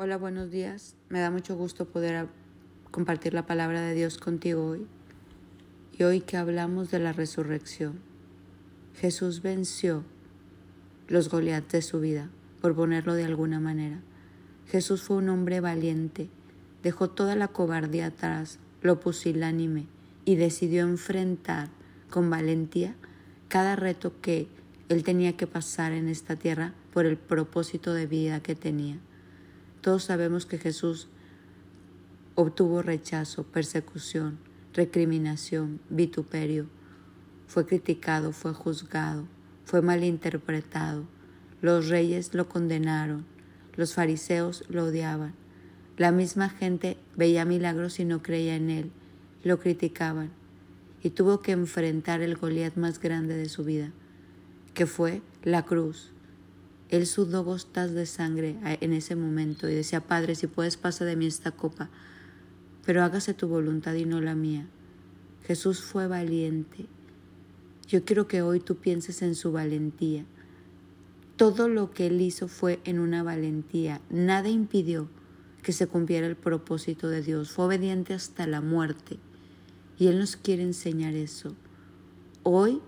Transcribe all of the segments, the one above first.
Hola, buenos días. Me da mucho gusto poder compartir la palabra de Dios contigo hoy. Y hoy que hablamos de la resurrección, Jesús venció los Goliath de su vida, por ponerlo de alguna manera. Jesús fue un hombre valiente, dejó toda la cobardía atrás, lo pusilánime y decidió enfrentar con valentía cada reto que él tenía que pasar en esta tierra por el propósito de vida que tenía. Todos sabemos que Jesús obtuvo rechazo, persecución, recriminación, vituperio. Fue criticado, fue juzgado, fue malinterpretado. Los reyes lo condenaron, los fariseos lo odiaban. La misma gente veía milagros y no creía en él, lo criticaban. Y tuvo que enfrentar el Goliat más grande de su vida, que fue la cruz él sudó gotas de sangre en ese momento y decía, Padre, si puedes pasa de mí esta copa, pero hágase tu voluntad y no la mía. Jesús fue valiente. Yo quiero que hoy tú pienses en su valentía. Todo lo que él hizo fue en una valentía. Nada impidió que se cumpliera el propósito de Dios. Fue obediente hasta la muerte. Y Él nos quiere enseñar eso. Hoy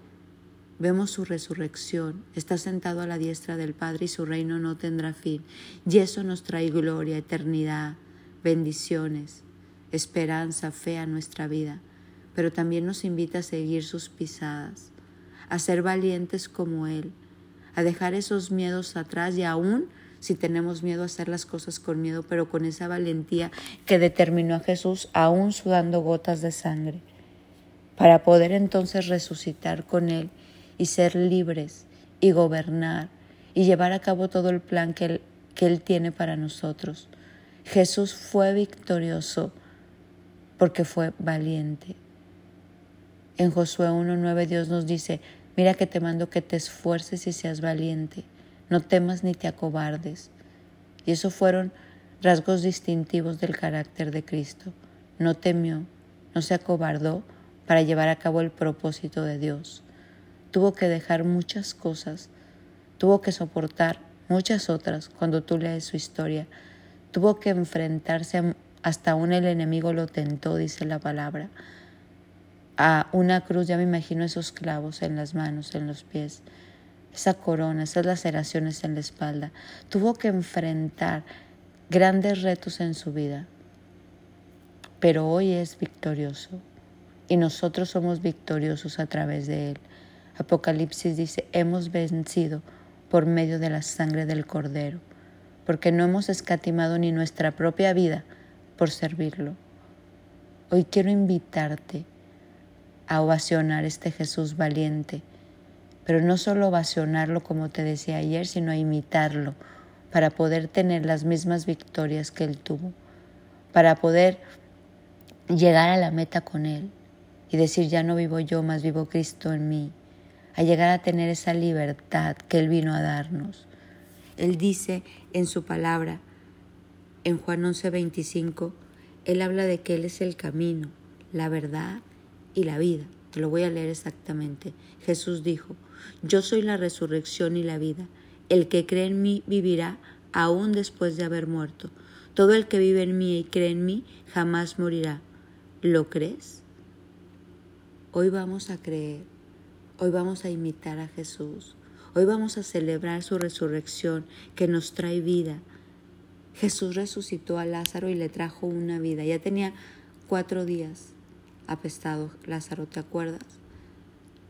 Vemos su resurrección, está sentado a la diestra del Padre y su reino no tendrá fin. Y eso nos trae gloria, eternidad, bendiciones, esperanza, fe a nuestra vida. Pero también nos invita a seguir sus pisadas, a ser valientes como Él, a dejar esos miedos atrás y aún si tenemos miedo a hacer las cosas con miedo, pero con esa valentía que determinó a Jesús aún sudando gotas de sangre, para poder entonces resucitar con Él y ser libres y gobernar y llevar a cabo todo el plan que Él, que él tiene para nosotros. Jesús fue victorioso porque fue valiente. En Josué 1.9 Dios nos dice, mira que te mando que te esfuerces y seas valiente, no temas ni te acobardes. Y esos fueron rasgos distintivos del carácter de Cristo. No temió, no se acobardó para llevar a cabo el propósito de Dios tuvo que dejar muchas cosas, tuvo que soportar muchas otras cuando tú lees su historia, tuvo que enfrentarse hasta aún el enemigo lo tentó, dice la palabra, a una cruz, ya me imagino esos clavos en las manos, en los pies, esa corona, esas laceraciones en la espalda, tuvo que enfrentar grandes retos en su vida, pero hoy es victorioso y nosotros somos victoriosos a través de él. Apocalipsis dice, hemos vencido por medio de la sangre del Cordero, porque no hemos escatimado ni nuestra propia vida por servirlo. Hoy quiero invitarte a ovacionar este Jesús valiente, pero no solo ovacionarlo como te decía ayer, sino a imitarlo para poder tener las mismas victorias que Él tuvo, para poder llegar a la meta con Él y decir, ya no vivo yo, más vivo Cristo en mí a llegar a tener esa libertad que Él vino a darnos. Él dice en su palabra, en Juan 11:25, Él habla de que Él es el camino, la verdad y la vida. Te lo voy a leer exactamente. Jesús dijo, yo soy la resurrección y la vida. El que cree en mí vivirá aún después de haber muerto. Todo el que vive en mí y cree en mí jamás morirá. ¿Lo crees? Hoy vamos a creer Hoy vamos a imitar a Jesús. Hoy vamos a celebrar su resurrección que nos trae vida. Jesús resucitó a Lázaro y le trajo una vida. Ya tenía cuatro días apestado Lázaro, ¿te acuerdas?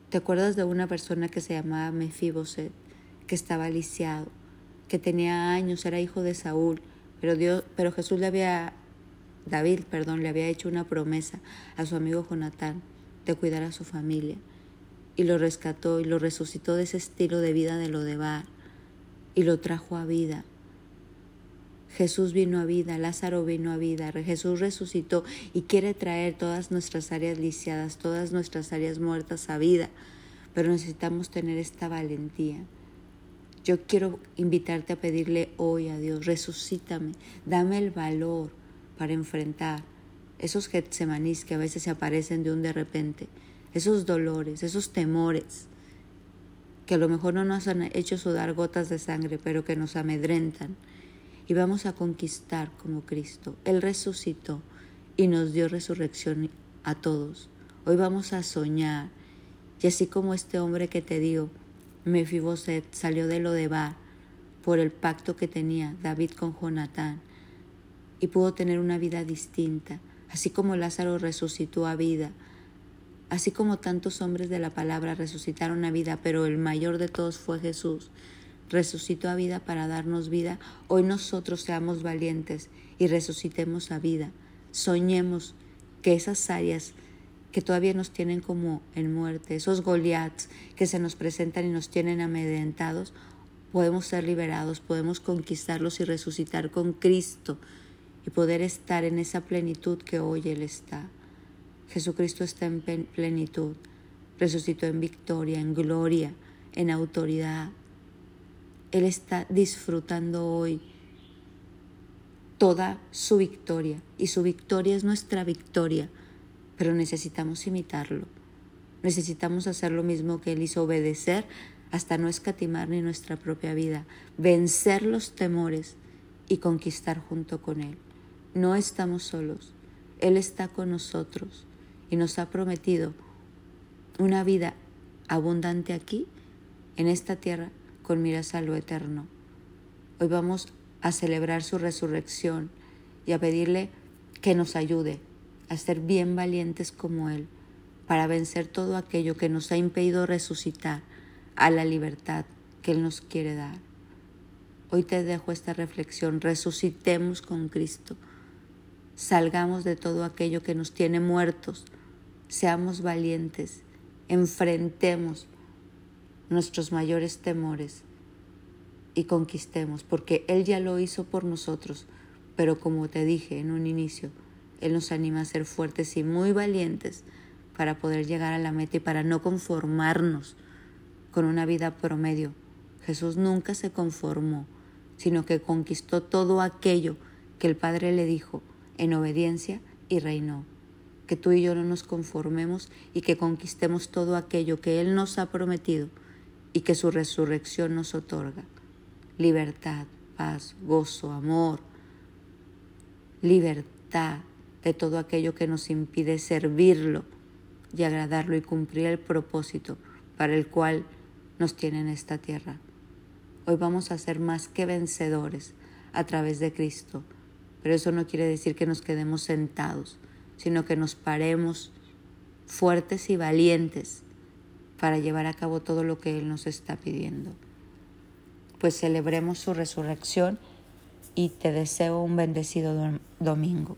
¿Te acuerdas de una persona que se llamaba Mefiboset, que estaba lisiado, que tenía años, era hijo de Saúl, pero Dios, pero Jesús le había David, perdón, le había hecho una promesa a su amigo Jonatán de cuidar a su familia y lo rescató y lo resucitó de ese estilo de vida de lo de bar y lo trajo a vida. Jesús vino a vida, Lázaro vino a vida, Jesús resucitó y quiere traer todas nuestras áreas lisiadas, todas nuestras áreas muertas a vida, pero necesitamos tener esta valentía. Yo quiero invitarte a pedirle hoy a Dios, resucítame, dame el valor para enfrentar esos getsemanís que a veces se aparecen de un de repente esos dolores, esos temores, que a lo mejor no nos han hecho sudar gotas de sangre, pero que nos amedrentan. y vamos a conquistar como Cristo. Él resucitó y nos dio resurrección a todos. Hoy vamos a soñar y así como este hombre que te digo, Mefiboset, salió de lo de Bar por el pacto que tenía David con Jonatán y pudo tener una vida distinta, así como Lázaro resucitó a vida, así como tantos hombres de la palabra resucitaron a vida, pero el mayor de todos fue Jesús, resucitó a vida para darnos vida, hoy nosotros seamos valientes y resucitemos a vida, soñemos que esas áreas que todavía nos tienen como en muerte, esos Goliaths que se nos presentan y nos tienen amedrentados, podemos ser liberados, podemos conquistarlos y resucitar con Cristo y poder estar en esa plenitud que hoy Él está. Jesucristo está en plenitud, resucitó en victoria, en gloria, en autoridad. Él está disfrutando hoy toda su victoria y su victoria es nuestra victoria pero necesitamos imitarlo. Necesitamos hacer lo mismo que Él hizo, obedecer hasta no escatimar ni nuestra propia vida, vencer los temores y conquistar junto con Él. No estamos solos, Él está con nosotros y nos ha prometido una vida abundante aquí, en esta tierra, con miras a lo eterno. Hoy vamos a celebrar su resurrección y a pedirle que nos ayude a ser bien valientes como Él, para vencer todo aquello que nos ha impedido resucitar a la libertad que Él nos quiere dar. Hoy te dejo esta reflexión, resucitemos con Cristo, salgamos de todo aquello que nos tiene muertos, seamos valientes, enfrentemos nuestros mayores temores y conquistemos, porque Él ya lo hizo por nosotros, pero como te dije en un inicio, él nos anima a ser fuertes y muy valientes para poder llegar a la meta y para no conformarnos con una vida promedio. Jesús nunca se conformó, sino que conquistó todo aquello que el Padre le dijo en obediencia y reinó. Que tú y yo no nos conformemos y que conquistemos todo aquello que Él nos ha prometido y que su resurrección nos otorga. Libertad, paz, gozo, amor, libertad, de todo aquello que nos impide servirlo y agradarlo y cumplir el propósito para el cual nos tiene en esta tierra. Hoy vamos a ser más que vencedores a través de Cristo, pero eso no quiere decir que nos quedemos sentados, sino que nos paremos fuertes y valientes para llevar a cabo todo lo que Él nos está pidiendo. Pues celebremos su resurrección y te deseo un bendecido domingo.